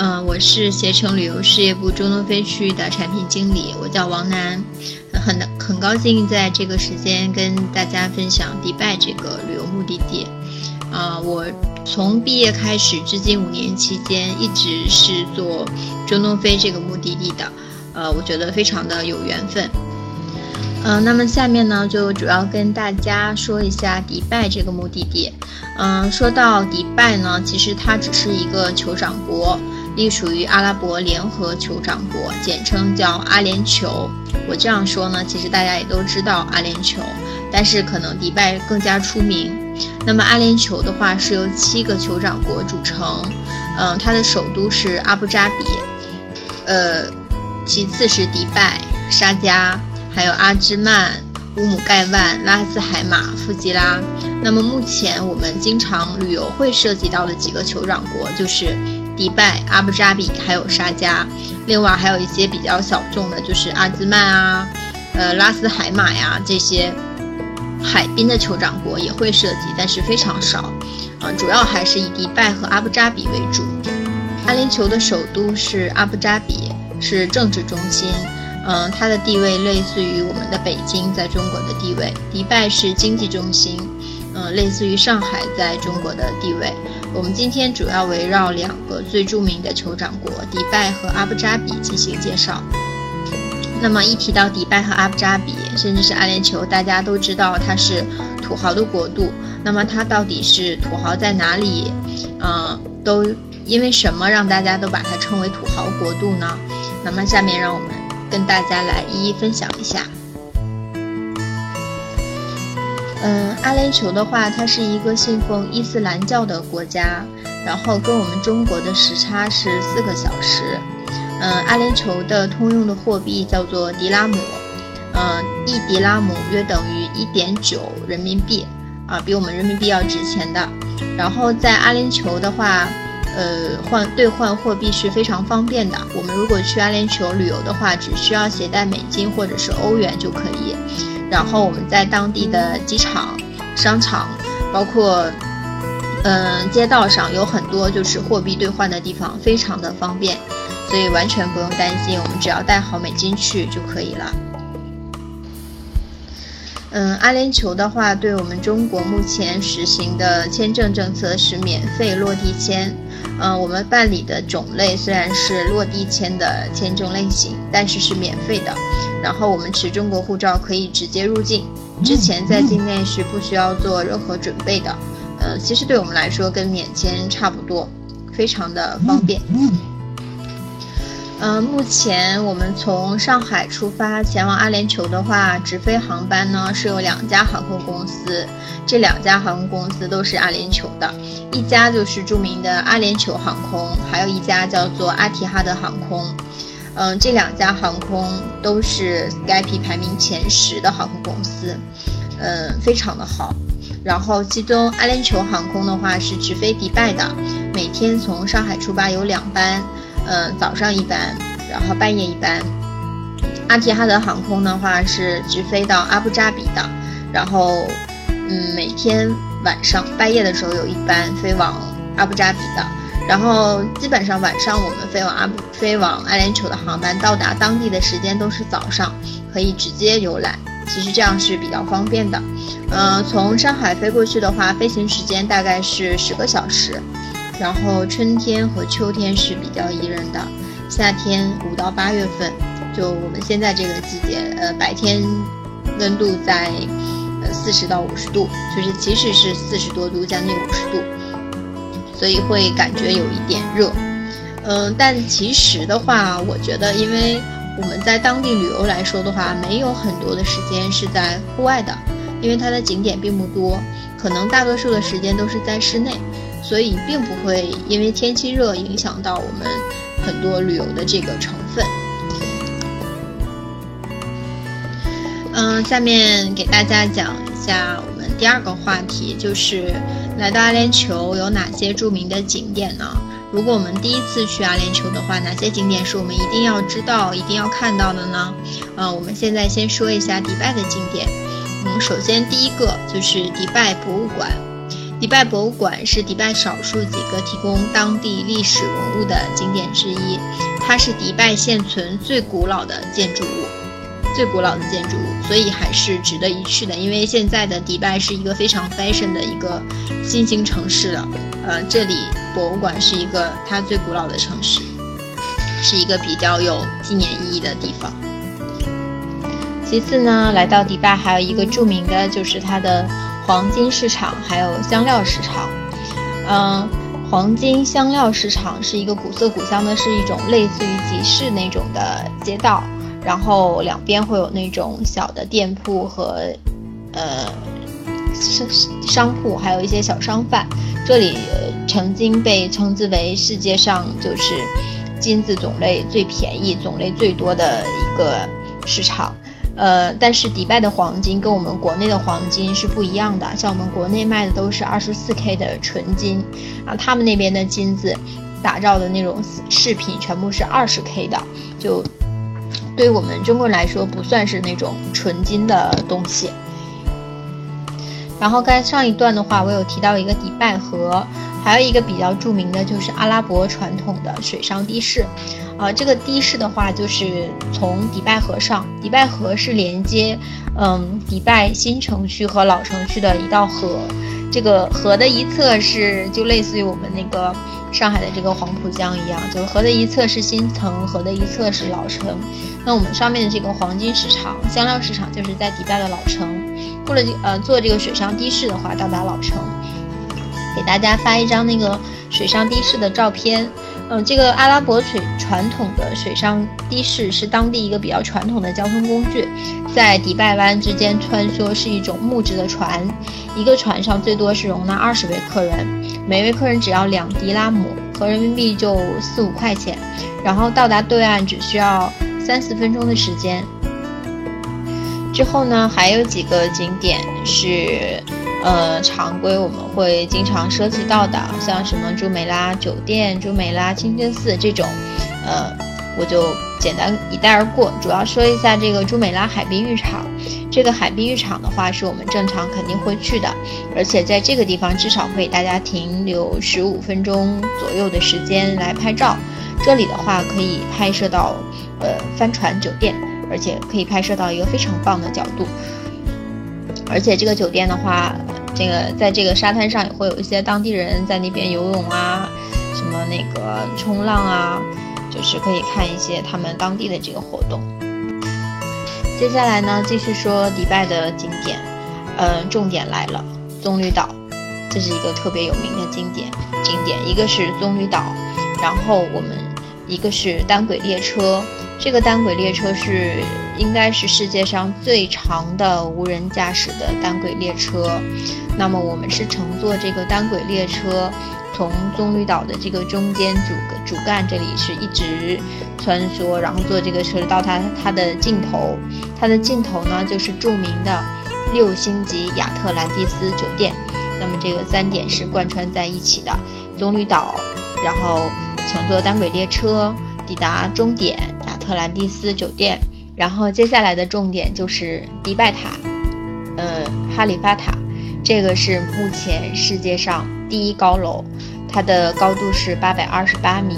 嗯，我是携程旅游事业部中东非区域的产品经理，我叫王楠，很很高兴在这个时间跟大家分享迪拜这个旅游目的地。啊，我从毕业开始至今五年期间，一直是做中东非这个目的地的，呃，我觉得非常的有缘分。嗯，那么下面呢，就主要跟大家说一下迪拜这个目的地。嗯，说到迪拜呢，其实它只是一个酋长国。隶属于阿拉伯联合酋长国，简称叫阿联酋。我这样说呢，其实大家也都知道阿联酋，但是可能迪拜更加出名。那么阿联酋的话是由七个酋长国组成，嗯，它的首都是阿布扎比，呃，其次是迪拜、沙迦，还有阿芝曼、乌姆盖万、拉斯海马、富吉拉。那么目前我们经常旅游会涉及到的几个酋长国就是。迪拜、阿布扎比还有沙迦，另外还有一些比较小众的，就是阿兹曼啊，呃拉斯海马呀这些海滨的酋长国也会涉及，但是非常少，啊，主要还是以迪拜和阿布扎比为主。阿联酋的首都是阿布扎比，是政治中心，嗯，它的地位类似于我们的北京在中国的地位。迪拜是经济中心。嗯，类似于上海在中国的地位。我们今天主要围绕两个最著名的酋长国迪拜和阿布扎比进行介绍。那么一提到迪拜和阿布扎比，甚至是阿联酋，大家都知道它是土豪的国度。那么它到底是土豪在哪里？嗯，都因为什么让大家都把它称为土豪国度呢？那么下面让我们跟大家来一一分享一下。嗯，阿联酋的话，它是一个信奉伊斯兰教的国家，然后跟我们中国的时差是四个小时。嗯，阿联酋的通用的货币叫做迪拉姆，嗯，一迪拉姆约等于一点九人民币，啊，比我们人民币要值钱的。然后在阿联酋的话，呃，换兑换货币是非常方便的。我们如果去阿联酋旅游的话，只需要携带美金或者是欧元就可以。然后我们在当地的机场、商场，包括嗯街道上有很多就是货币兑换的地方，非常的方便，所以完全不用担心，我们只要带好美金去就可以了。嗯，阿联酋的话，对我们中国目前实行的签证政策是免费落地签。嗯，我们办理的种类虽然是落地签的签证类型，但是是免费的。然后我们持中国护照可以直接入境，之前在境内是不需要做任何准备的。呃，其实对我们来说跟免签差不多，非常的方便。嗯目前我们从上海出发前往阿联酋的话，直飞航班呢是有两家航空公司，这两家航空公司都是阿联酋的，一家就是著名的阿联酋航空，还有一家叫做阿提哈德航空。嗯，这两家航空都是 Skype 排名前十的航空公司，嗯，非常的好。然后其中阿联酋航空的话是直飞迪拜的，每天从上海出发有两班，嗯，早上一班，然后半夜一班。阿提哈德航空的话是直飞到阿布扎比的，然后嗯，每天晚上半夜的时候有一班飞往阿布扎比的。然后基本上晚上我们飞往阿布飞往阿联酋的航班到达当地的时间都是早上，可以直接游览。其实这样是比较方便的。嗯，从上海飞过去的话，飞行时间大概是十个小时。然后春天和秋天是比较宜人的，夏天五到八月份，就我们现在这个季节，呃，白天温度在呃四十到五十度，就是即使是四十多度，将近五十度。所以会感觉有一点热，嗯，但其实的话，我觉得，因为我们在当地旅游来说的话，没有很多的时间是在户外的，因为它的景点并不多，可能大多数的时间都是在室内，所以并不会因为天气热影响到我们很多旅游的这个成分。嗯，下面给大家讲一下我们第二个话题，就是来到阿联酋有哪些著名的景点呢？如果我们第一次去阿联酋的话，哪些景点是我们一定要知道、一定要看到的呢？嗯，我们现在先说一下迪拜的景点。嗯，首先第一个就是迪拜博物馆。迪拜博物馆是迪拜少数几个提供当地历史文物的景点之一，它是迪拜现存最古老的建筑物，最古老的建筑物，所以还是值得一去的。因为现在的迪拜是一个非常 fashion 的一个新兴城市了，呃，这里博物馆是一个它最古老的城市，是一个比较有纪念意义的地方。其次呢，来到迪拜还有一个著名的就是它的。黄金市场还有香料市场，嗯，黄金香料市场是一个古色古香的，是一种类似于集市那种的街道，然后两边会有那种小的店铺和呃商商铺，还有一些小商贩。这里曾经被称之为世界上就是金子种类最便宜、种类最多的一个市场。呃，但是迪拜的黄金跟我们国内的黄金是不一样的，像我们国内卖的都是二十四 K 的纯金，啊，他们那边的金子打造的那种饰品全部是二十 K 的，就对我们中国人来说不算是那种纯金的东西。然后刚才上一段的话，我有提到一个迪拜和，还有一个比较著名的就是阿拉伯传统的水上的士。啊，这个的士的话，就是从迪拜河上，迪拜河是连接，嗯，迪拜新城区和老城区的一道河。这个河的一侧是就类似于我们那个上海的这个黄浦江一样，就是河的一侧是新城，河的一侧是老城。那我们上面的这个黄金市场、香料市场就是在迪拜的老城。过了呃，坐这个水上的士的话，到达老城。给大家发一张那个水上的士的照片。嗯，这个阿拉伯水传统的水上的士是当地一个比较传统的交通工具，在迪拜湾之间穿梭，是一种木质的船，一个船上最多是容纳二十位客人，每位客人只要两迪拉姆，合人民币就四五块钱，然后到达对岸只需要三四分钟的时间。之后呢，还有几个景点是。呃，常规我们会经常涉及到的，像什么朱美拉酒店、朱美拉清真寺这种，呃，我就简单一带而过。主要说一下这个朱美拉海滨浴场。这个海滨浴场的话，是我们正常肯定会去的，而且在这个地方至少会大家停留十五分钟左右的时间来拍照。这里的话可以拍摄到呃帆船酒店，而且可以拍摄到一个非常棒的角度。而且这个酒店的话，这个在这个沙滩上也会有一些当地人在那边游泳啊，什么那个冲浪啊，就是可以看一些他们当地的这个活动。接下来呢，继续说迪拜的景点，嗯，重点来了，棕榈岛，这是一个特别有名的景点。景点一个是棕榈岛，然后我们一个是单轨列车。这个单轨列车是应该是世界上最长的无人驾驶的单轨列车。那么我们是乘坐这个单轨列车，从棕榈岛的这个中间主主干这里是一直穿梭，然后坐这个车到它它的尽头。它的尽头呢就是著名的六星级亚特兰蒂斯酒店。那么这个三点是贯穿在一起的：棕榈岛，然后乘坐单轨列车抵达终点亚。特兰蒂斯酒店，然后接下来的重点就是迪拜塔，呃，哈利法塔，这个是目前世界上第一高楼，它的高度是八百二十八米，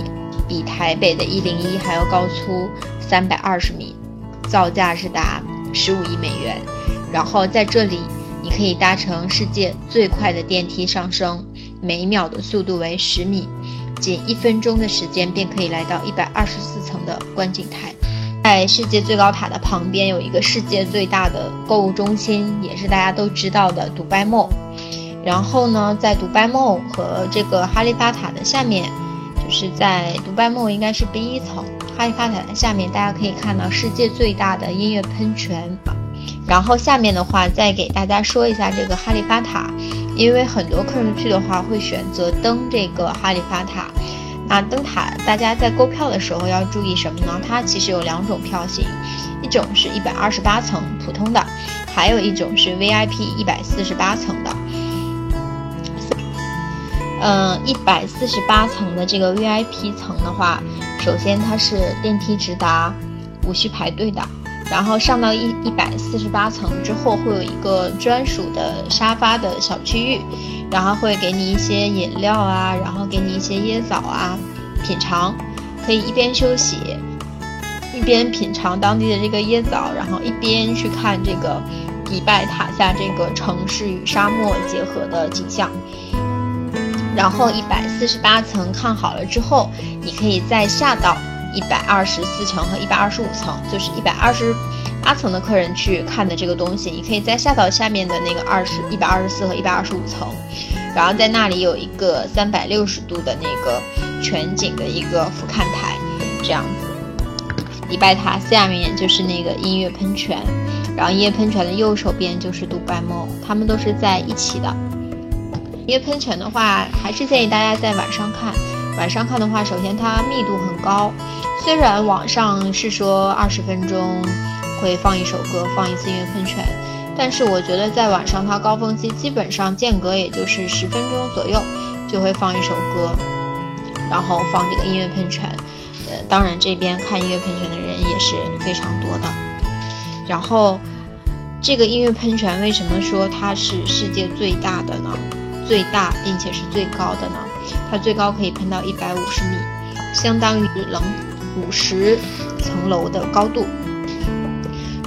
比台北的一零一还要高出三百二十米，造价是达十五亿美元。然后在这里，你可以搭乘世界最快的电梯上升，每秒的速度为十米。仅一分钟的时间便可以来到一百二十四层的观景台，在世界最高塔的旁边有一个世界最大的购物中心，也是大家都知道的独拜梦。然后呢，在独拜梦和这个哈利法塔的下面，就是在独拜梦应该是第一层，哈利法塔的下面大家可以看到世界最大的音乐喷泉。然后下面的话再给大家说一下这个哈利法塔。因为很多客人去的话会选择登这个哈利法塔，那灯塔大家在购票的时候要注意什么呢？它其实有两种票型，一种是一百二十八层普通的，还有一种是 VIP 一百四十八层的。嗯，一百四十八层的这个 VIP 层的话，首先它是电梯直达，无需排队的。然后上到一一百四十八层之后，会有一个专属的沙发的小区域，然后会给你一些饮料啊，然后给你一些椰枣啊，品尝，可以一边休息，一边品尝当地的这个椰枣，然后一边去看这个迪拜塔下这个城市与沙漠结合的景象。然后一百四十八层看好了之后，你可以再下到一百二十四层和一百二十五层，就是一百二十八层的客人去看的这个东西，你可以在下到下面的那个二十一百二十四和一百二十五层，然后在那里有一个三百六十度的那个全景的一个俯瞰台，这样子。迪拜塔下面就是那个音乐喷泉，然后音乐喷泉的右手边就是杜拜梦，他们都是在一起的。音乐喷泉的话，还是建议大家在晚上看。晚上看的话，首先它密度很高，虽然网上是说二十分钟会放一首歌，放一次音乐喷泉，但是我觉得在晚上它高峰期基本上间隔也就是十分钟左右就会放一首歌，然后放这个音乐喷泉。呃，当然这边看音乐喷泉的人也是非常多的。然后这个音乐喷泉为什么说它是世界最大的呢？最大并且是最高的呢，它最高可以喷到一百五十米，相当于冷五十层楼的高度。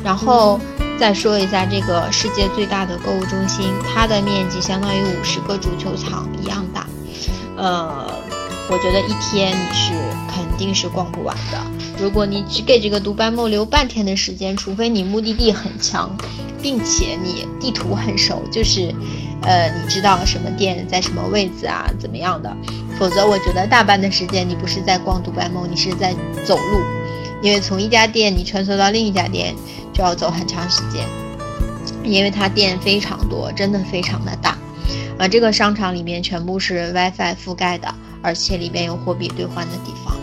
然后再说一下这个世界最大的购物中心，它的面积相当于五十个足球场一样大。呃，我觉得一天你是肯定是逛不完的。如果你只给这个独白梦留半天的时间，除非你目的地很强，并且你地图很熟，就是。呃，你知道什么店在什么位置啊？怎么样的？否则，我觉得大半的时间你不是在逛独白梦，你是在走路，因为从一家店你穿梭到另一家店就要走很长时间，因为它店非常多，真的非常的大。啊，这个商场里面全部是 WiFi 覆盖的，而且里边有货币兑换的地方。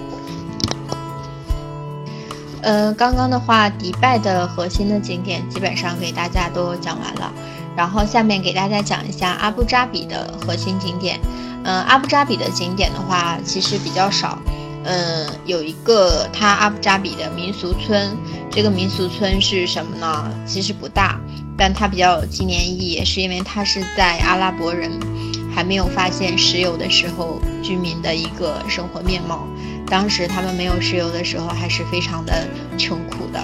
呃，刚刚的话，迪拜的核心的景点基本上给大家都讲完了。然后下面给大家讲一下阿布扎比的核心景点。嗯，阿布扎比的景点的话，其实比较少。嗯，有一个它阿布扎比的民俗村。这个民俗村是什么呢？其实不大，但它比较有纪念意义，是因为它是在阿拉伯人还没有发现石油的时候居民的一个生活面貌。当时他们没有石油的时候，还是非常的穷苦的。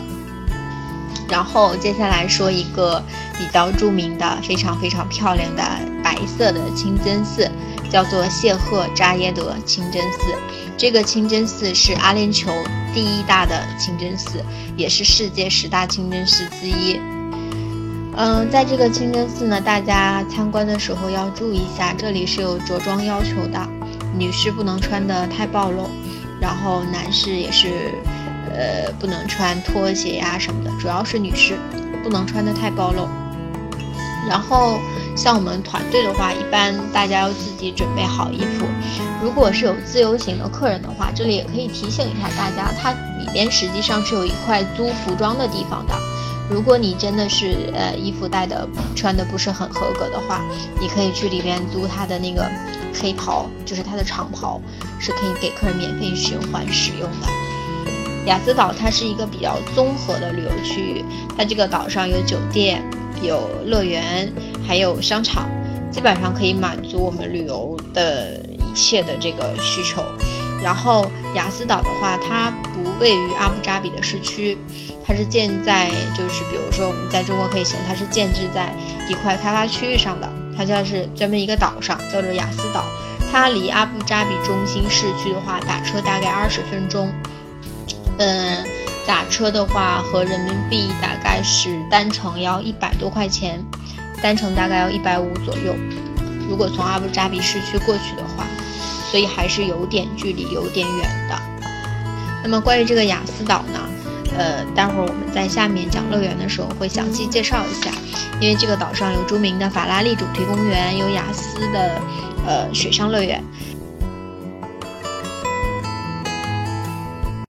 然后接下来说一个比较著名的、非常非常漂亮的白色的清真寺，叫做谢赫扎耶德清真寺。这个清真寺是阿联酋第一大的清真寺，也是世界十大清真寺之一。嗯，在这个清真寺呢，大家参观的时候要注意一下，这里是有着装要求的，女士不能穿的太暴露，然后男士也是。呃，不能穿拖鞋呀什么的，主要是女士不能穿的太暴露。然后像我们团队的话，一般大家要自己准备好衣服。如果是有自由行的客人的话，这里也可以提醒一下大家，它里边实际上是有一块租服装的地方的。如果你真的是呃衣服带的穿的不是很合格的话，你可以去里边租它的那个黑袍，就是它的长袍，是可以给客人免费循环使用的。雅思岛它是一个比较综合的旅游区域，它这个岛上有酒店、有乐园，还有商场，基本上可以满足我们旅游的一切的这个需求。然后雅思岛的话，它不位于阿布扎比的市区，它是建在就是比如说我们在中国可以行它是建制在一块开发区域上的，它就是专门一个岛上叫做雅思岛。它离阿布扎比中心市区的话，打车大概二十分钟。嗯，打车的话和人民币大概是单程要一百多块钱，单程大概要一百五左右。如果从阿布扎比市区过去的话，所以还是有点距离，有点远的。那么关于这个雅思岛呢，呃，待会儿我们在下面讲乐园的时候会详细介绍一下，因为这个岛上有著名的法拉利主题公园，有雅思的呃水上乐园，